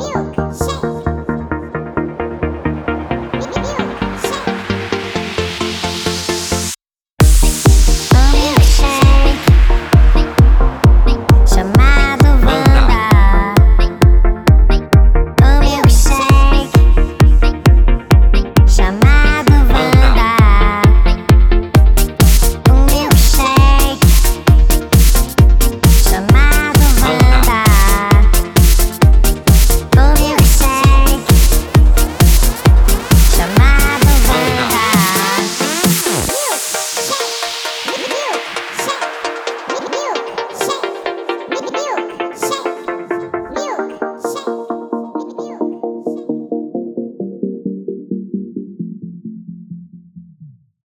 Ew.